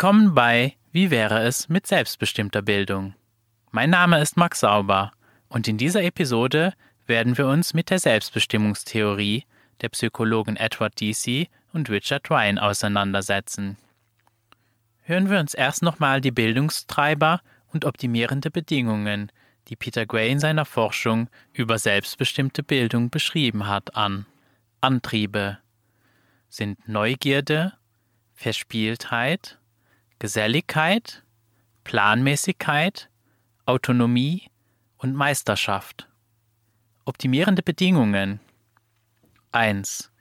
Willkommen bei Wie wäre es mit selbstbestimmter Bildung? Mein Name ist Max Sauber und in dieser Episode werden wir uns mit der Selbstbestimmungstheorie der Psychologen Edward Deasy und Richard Ryan auseinandersetzen. Hören wir uns erst nochmal die Bildungstreiber und optimierende Bedingungen, die Peter Gray in seiner Forschung über selbstbestimmte Bildung beschrieben hat, an. Antriebe sind Neugierde, Verspieltheit, Geselligkeit, Planmäßigkeit, Autonomie und Meisterschaft. Optimierende Bedingungen 1.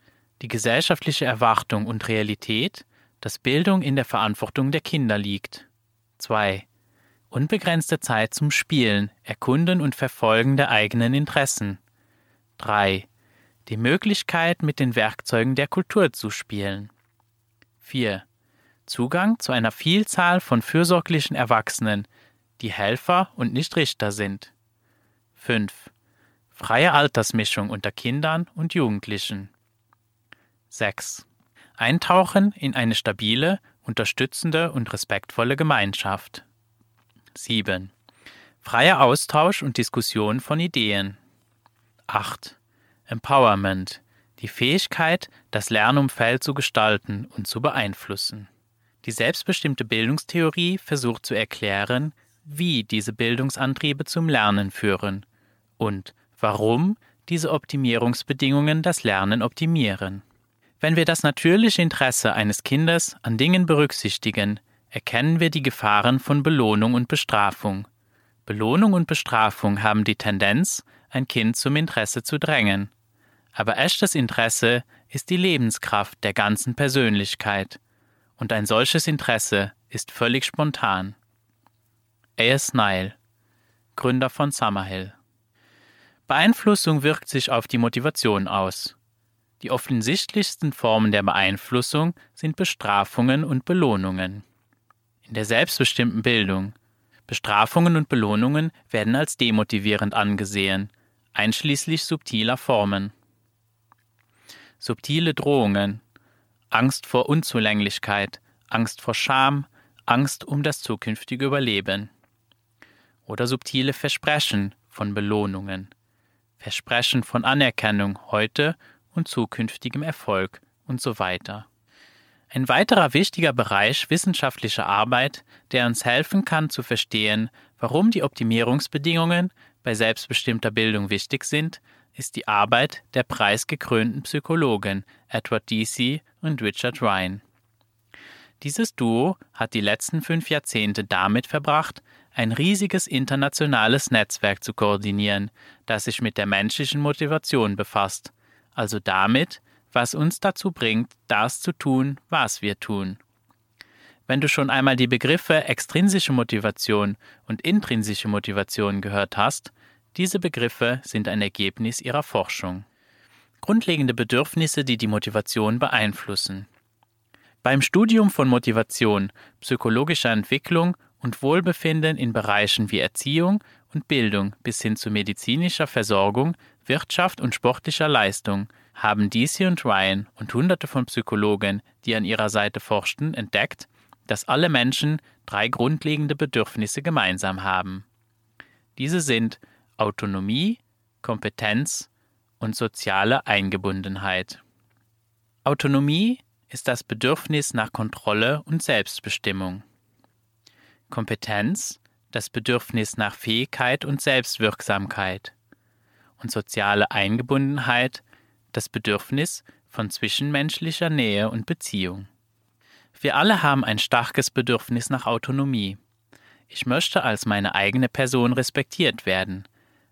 Die gesellschaftliche Erwartung und Realität, dass Bildung in der Verantwortung der Kinder liegt. 2. Unbegrenzte Zeit zum Spielen, Erkunden und Verfolgen der eigenen Interessen. 3. Die Möglichkeit, mit den Werkzeugen der Kultur zu spielen. 4. Zugang zu einer Vielzahl von fürsorglichen Erwachsenen, die Helfer und nicht Richter sind. 5. Freie Altersmischung unter Kindern und Jugendlichen. 6. Eintauchen in eine stabile, unterstützende und respektvolle Gemeinschaft. 7. Freier Austausch und Diskussion von Ideen. 8. Empowerment, die Fähigkeit, das Lernumfeld zu gestalten und zu beeinflussen. Die selbstbestimmte Bildungstheorie versucht zu erklären, wie diese Bildungsantriebe zum Lernen führen und warum diese Optimierungsbedingungen das Lernen optimieren. Wenn wir das natürliche Interesse eines Kindes an Dingen berücksichtigen, erkennen wir die Gefahren von Belohnung und Bestrafung. Belohnung und Bestrafung haben die Tendenz, ein Kind zum Interesse zu drängen. Aber echtes Interesse ist die Lebenskraft der ganzen Persönlichkeit, und ein solches Interesse ist völlig spontan. A.S. Nile, Gründer von Summerhill. Beeinflussung wirkt sich auf die Motivation aus. Die offensichtlichsten Formen der Beeinflussung sind Bestrafungen und Belohnungen. In der selbstbestimmten Bildung Bestrafungen und Belohnungen werden als demotivierend angesehen, einschließlich subtiler Formen. Subtile Drohungen, Angst vor Unzulänglichkeit, Angst vor Scham, Angst um das zukünftige Überleben. Oder subtile Versprechen von Belohnungen, Versprechen von Anerkennung heute und zukünftigem Erfolg und so weiter. Ein weiterer wichtiger Bereich wissenschaftlicher Arbeit, der uns helfen kann zu verstehen, warum die Optimierungsbedingungen bei selbstbestimmter Bildung wichtig sind, ist die Arbeit der preisgekrönten Psychologen Edward Deasy und Richard Ryan. Dieses Duo hat die letzten fünf Jahrzehnte damit verbracht, ein riesiges internationales Netzwerk zu koordinieren, das sich mit der menschlichen Motivation befasst, also damit, was uns dazu bringt, das zu tun, was wir tun. Wenn du schon einmal die Begriffe extrinsische Motivation und intrinsische Motivation gehört hast, diese Begriffe sind ein Ergebnis ihrer Forschung. Grundlegende Bedürfnisse, die die Motivation beeinflussen. Beim Studium von Motivation, psychologischer Entwicklung und Wohlbefinden in Bereichen wie Erziehung und Bildung bis hin zu medizinischer Versorgung, Wirtschaft und sportlicher Leistung haben DC und Ryan und hunderte von Psychologen, die an ihrer Seite forschten, entdeckt, dass alle Menschen drei grundlegende Bedürfnisse gemeinsam haben. Diese sind Autonomie, Kompetenz und soziale Eingebundenheit. Autonomie ist das Bedürfnis nach Kontrolle und Selbstbestimmung. Kompetenz das Bedürfnis nach Fähigkeit und Selbstwirksamkeit. Und soziale Eingebundenheit das Bedürfnis von zwischenmenschlicher Nähe und Beziehung. Wir alle haben ein starkes Bedürfnis nach Autonomie. Ich möchte als meine eigene Person respektiert werden,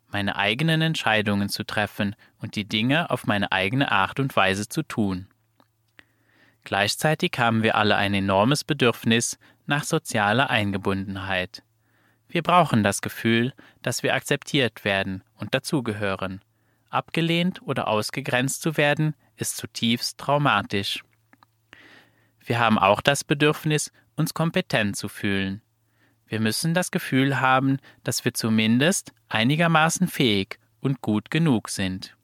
meine eigenen Entscheidungen zu treffen und die Dinge auf meine eigene Art und Weise zu tun. Gleichzeitig haben wir alle ein enormes Bedürfnis nach sozialer Eingebundenheit. Wir brauchen das Gefühl, dass wir akzeptiert werden und dazugehören. Abgelehnt oder ausgegrenzt zu werden, ist zutiefst traumatisch. Wir haben auch das Bedürfnis, uns kompetent zu fühlen. Wir müssen das Gefühl haben, dass wir zumindest einigermaßen fähig und gut genug sind.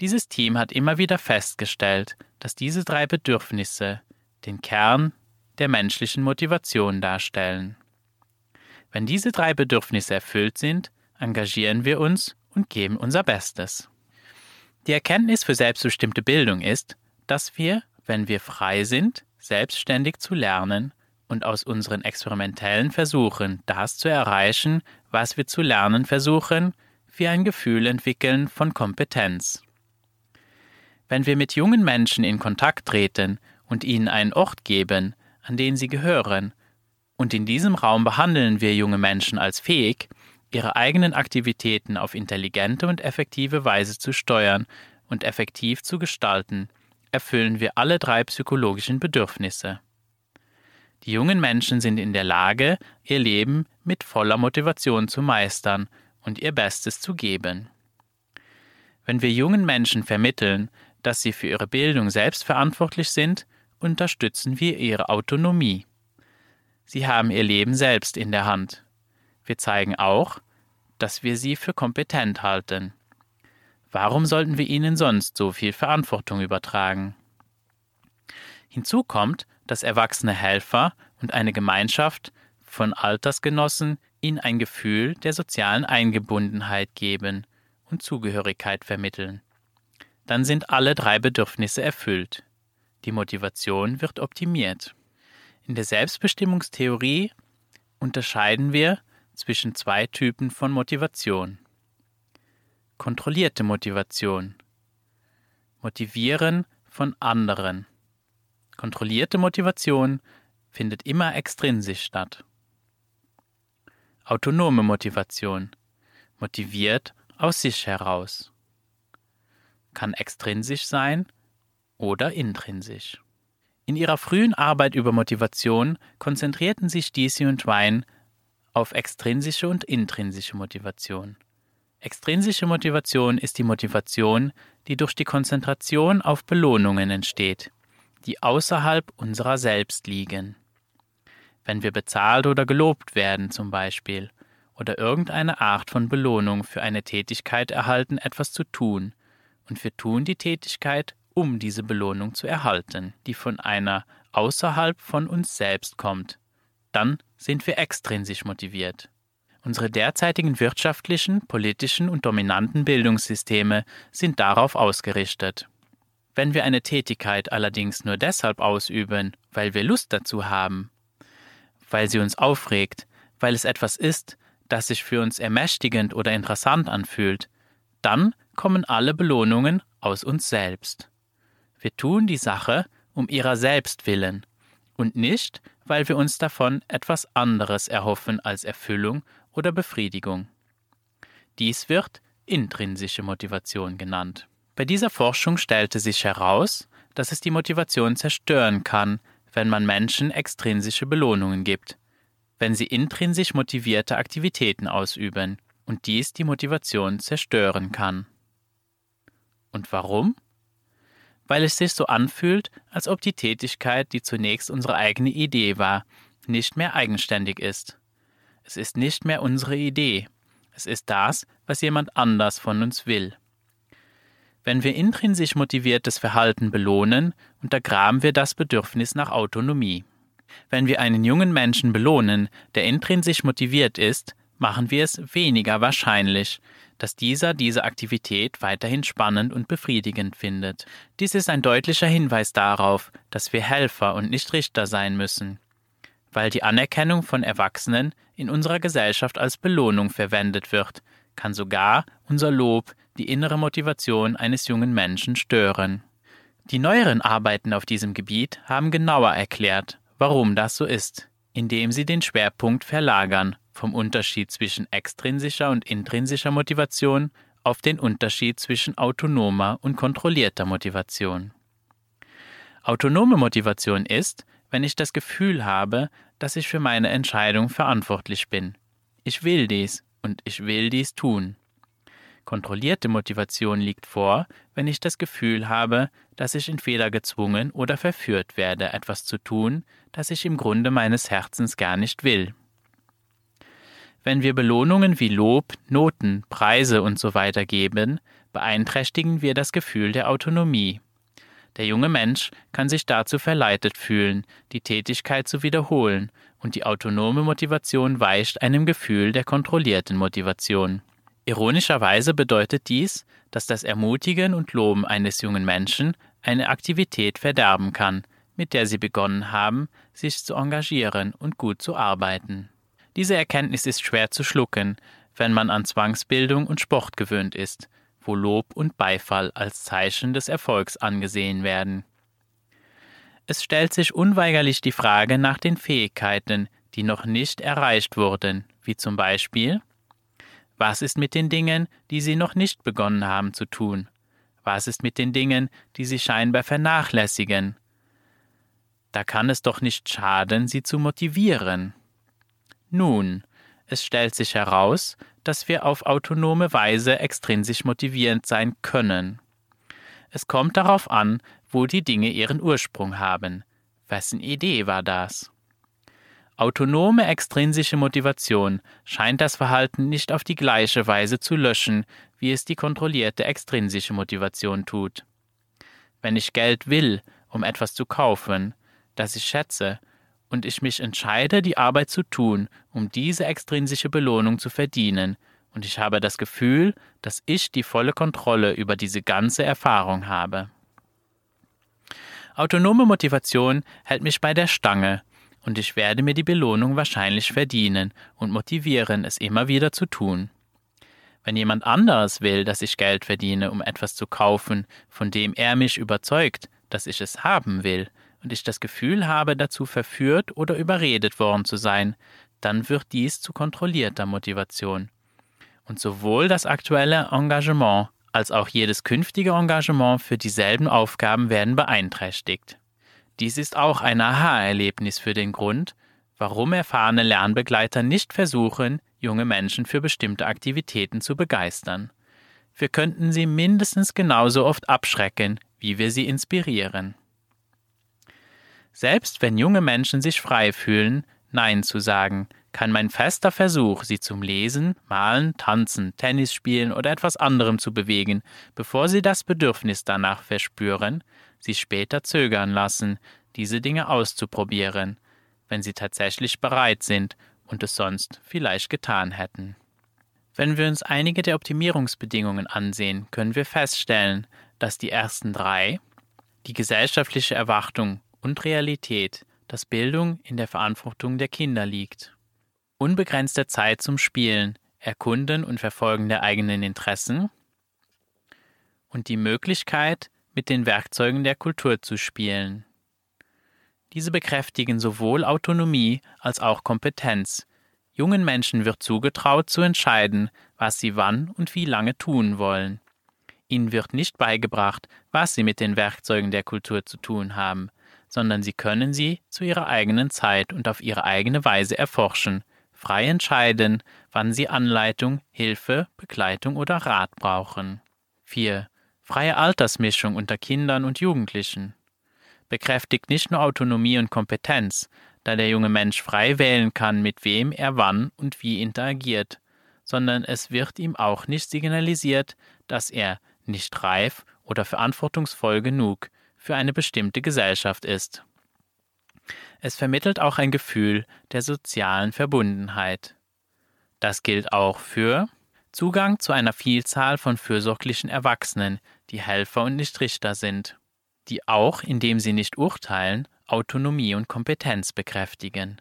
Dieses Team hat immer wieder festgestellt, dass diese drei Bedürfnisse den Kern der menschlichen Motivation darstellen. Wenn diese drei Bedürfnisse erfüllt sind, engagieren wir uns und geben unser Bestes. Die Erkenntnis für selbstbestimmte Bildung ist, dass wir, wenn wir frei sind, selbstständig zu lernen und aus unseren experimentellen Versuchen das zu erreichen, was wir zu lernen versuchen, wir ein Gefühl entwickeln von Kompetenz. Wenn wir mit jungen Menschen in Kontakt treten und ihnen einen Ort geben, an den sie gehören, und in diesem Raum behandeln wir junge Menschen als fähig, ihre eigenen Aktivitäten auf intelligente und effektive Weise zu steuern und effektiv zu gestalten, erfüllen wir alle drei psychologischen Bedürfnisse. Die jungen Menschen sind in der Lage, ihr Leben mit voller Motivation zu meistern und ihr Bestes zu geben. Wenn wir jungen Menschen vermitteln, dass sie für ihre Bildung selbst verantwortlich sind, unterstützen wir ihre Autonomie. Sie haben ihr Leben selbst in der Hand. Wir zeigen auch, dass wir sie für kompetent halten. Warum sollten wir ihnen sonst so viel Verantwortung übertragen? Hinzu kommt, dass erwachsene Helfer und eine Gemeinschaft von Altersgenossen ihnen ein Gefühl der sozialen Eingebundenheit geben und Zugehörigkeit vermitteln. Dann sind alle drei Bedürfnisse erfüllt. Die Motivation wird optimiert. In der Selbstbestimmungstheorie unterscheiden wir zwischen zwei Typen von Motivation. Kontrollierte Motivation. Motivieren von anderen. Kontrollierte Motivation findet immer extrinsisch statt. Autonome Motivation motiviert aus sich heraus. Kann extrinsisch sein oder intrinsisch. In ihrer frühen Arbeit über Motivation konzentrierten sich Deasy und Twine auf extrinsische und intrinsische Motivation. Extrinsische Motivation ist die Motivation, die durch die Konzentration auf Belohnungen entsteht die außerhalb unserer selbst liegen. Wenn wir bezahlt oder gelobt werden zum Beispiel, oder irgendeine Art von Belohnung für eine Tätigkeit erhalten, etwas zu tun, und wir tun die Tätigkeit, um diese Belohnung zu erhalten, die von einer außerhalb von uns selbst kommt, dann sind wir extrinsisch motiviert. Unsere derzeitigen wirtschaftlichen, politischen und dominanten Bildungssysteme sind darauf ausgerichtet. Wenn wir eine Tätigkeit allerdings nur deshalb ausüben, weil wir Lust dazu haben, weil sie uns aufregt, weil es etwas ist, das sich für uns ermächtigend oder interessant anfühlt, dann kommen alle Belohnungen aus uns selbst. Wir tun die Sache um ihrer selbst willen und nicht, weil wir uns davon etwas anderes erhoffen als Erfüllung oder Befriedigung. Dies wird intrinsische Motivation genannt. Bei dieser Forschung stellte sich heraus, dass es die Motivation zerstören kann, wenn man Menschen extrinsische Belohnungen gibt, wenn sie intrinsisch motivierte Aktivitäten ausüben und dies die Motivation zerstören kann. Und warum? Weil es sich so anfühlt, als ob die Tätigkeit, die zunächst unsere eigene Idee war, nicht mehr eigenständig ist. Es ist nicht mehr unsere Idee, es ist das, was jemand anders von uns will. Wenn wir intrinsisch motiviertes Verhalten belohnen, untergraben wir das Bedürfnis nach Autonomie. Wenn wir einen jungen Menschen belohnen, der intrinsisch motiviert ist, machen wir es weniger wahrscheinlich, dass dieser diese Aktivität weiterhin spannend und befriedigend findet. Dies ist ein deutlicher Hinweis darauf, dass wir Helfer und nicht Richter sein müssen. Weil die Anerkennung von Erwachsenen in unserer Gesellschaft als Belohnung verwendet wird, kann sogar unser Lob die innere Motivation eines jungen Menschen stören. Die neueren Arbeiten auf diesem Gebiet haben genauer erklärt, warum das so ist, indem sie den Schwerpunkt verlagern vom Unterschied zwischen extrinsischer und intrinsischer Motivation auf den Unterschied zwischen autonomer und kontrollierter Motivation. Autonome Motivation ist, wenn ich das Gefühl habe, dass ich für meine Entscheidung verantwortlich bin. Ich will dies und ich will dies tun. Kontrollierte Motivation liegt vor, wenn ich das Gefühl habe, dass ich entweder gezwungen oder verführt werde, etwas zu tun, das ich im Grunde meines Herzens gar nicht will. Wenn wir Belohnungen wie Lob, Noten, Preise usw. So geben, beeinträchtigen wir das Gefühl der Autonomie. Der junge Mensch kann sich dazu verleitet fühlen, die Tätigkeit zu wiederholen, und die autonome Motivation weicht einem Gefühl der kontrollierten Motivation. Ironischerweise bedeutet dies, dass das Ermutigen und Loben eines jungen Menschen eine Aktivität verderben kann, mit der sie begonnen haben, sich zu engagieren und gut zu arbeiten. Diese Erkenntnis ist schwer zu schlucken, wenn man an Zwangsbildung und Sport gewöhnt ist, wo Lob und Beifall als Zeichen des Erfolgs angesehen werden. Es stellt sich unweigerlich die Frage nach den Fähigkeiten, die noch nicht erreicht wurden, wie zum Beispiel Was ist mit den Dingen, die Sie noch nicht begonnen haben zu tun? Was ist mit den Dingen, die Sie scheinbar vernachlässigen? Da kann es doch nicht schaden, sie zu motivieren. Nun, es stellt sich heraus, dass wir auf autonome Weise extrinsisch motivierend sein können. Es kommt darauf an, wo die Dinge ihren Ursprung haben. Wessen Idee war das? Autonome extrinsische Motivation scheint das Verhalten nicht auf die gleiche Weise zu löschen, wie es die kontrollierte extrinsische Motivation tut. Wenn ich Geld will, um etwas zu kaufen, das ich schätze, und ich mich entscheide, die Arbeit zu tun, um diese extrinsische Belohnung zu verdienen, und ich habe das Gefühl, dass ich die volle Kontrolle über diese ganze Erfahrung habe. Autonome Motivation hält mich bei der Stange, und ich werde mir die Belohnung wahrscheinlich verdienen und motivieren, es immer wieder zu tun. Wenn jemand anderes will, dass ich Geld verdiene, um etwas zu kaufen, von dem er mich überzeugt, dass ich es haben will, und ich das Gefühl habe, dazu verführt oder überredet worden zu sein, dann wird dies zu kontrollierter Motivation. Und sowohl das aktuelle Engagement als auch jedes künftige Engagement für dieselben Aufgaben werden beeinträchtigt. Dies ist auch ein Aha-Erlebnis für den Grund, warum erfahrene Lernbegleiter nicht versuchen, junge Menschen für bestimmte Aktivitäten zu begeistern. Wir könnten sie mindestens genauso oft abschrecken, wie wir sie inspirieren. Selbst wenn junge Menschen sich frei fühlen, Nein zu sagen, kann mein fester Versuch, sie zum Lesen, Malen, Tanzen, Tennis spielen oder etwas anderem zu bewegen, bevor sie das Bedürfnis danach verspüren, sie später zögern lassen, diese Dinge auszuprobieren, wenn sie tatsächlich bereit sind und es sonst vielleicht getan hätten. Wenn wir uns einige der Optimierungsbedingungen ansehen, können wir feststellen, dass die ersten drei, die gesellschaftliche Erwartung und Realität, dass Bildung in der Verantwortung der Kinder liegt. Unbegrenzte Zeit zum Spielen, Erkunden und Verfolgen der eigenen Interessen und die Möglichkeit, mit den Werkzeugen der Kultur zu spielen. Diese bekräftigen sowohl Autonomie als auch Kompetenz. Jungen Menschen wird zugetraut zu entscheiden, was sie wann und wie lange tun wollen. Ihnen wird nicht beigebracht, was sie mit den Werkzeugen der Kultur zu tun haben, sondern sie können sie zu ihrer eigenen Zeit und auf ihre eigene Weise erforschen, frei entscheiden, wann sie Anleitung, Hilfe, Begleitung oder Rat brauchen. 4. Freie Altersmischung unter Kindern und Jugendlichen. Bekräftigt nicht nur Autonomie und Kompetenz, da der junge Mensch frei wählen kann, mit wem er wann und wie interagiert, sondern es wird ihm auch nicht signalisiert, dass er nicht reif oder verantwortungsvoll genug, für eine bestimmte Gesellschaft ist. Es vermittelt auch ein Gefühl der sozialen Verbundenheit. Das gilt auch für Zugang zu einer Vielzahl von fürsorglichen Erwachsenen, die Helfer und nicht Richter sind, die auch, indem sie nicht urteilen, Autonomie und Kompetenz bekräftigen,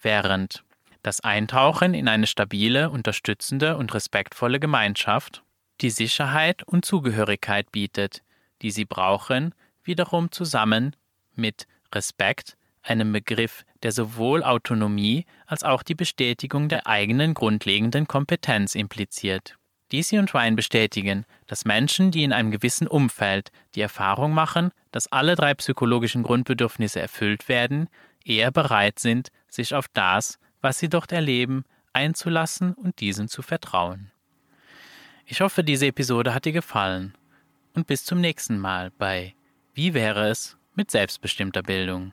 während das Eintauchen in eine stabile, unterstützende und respektvolle Gemeinschaft die Sicherheit und Zugehörigkeit bietet, die sie brauchen, wiederum zusammen mit Respekt, einem Begriff, der sowohl Autonomie als auch die Bestätigung der eigenen grundlegenden Kompetenz impliziert. Deasy und Ryan bestätigen, dass Menschen, die in einem gewissen Umfeld die Erfahrung machen, dass alle drei psychologischen Grundbedürfnisse erfüllt werden, eher bereit sind, sich auf das, was sie dort erleben, einzulassen und diesem zu vertrauen. Ich hoffe, diese Episode hat dir gefallen und bis zum nächsten Mal bei Wie wäre es mit selbstbestimmter Bildung?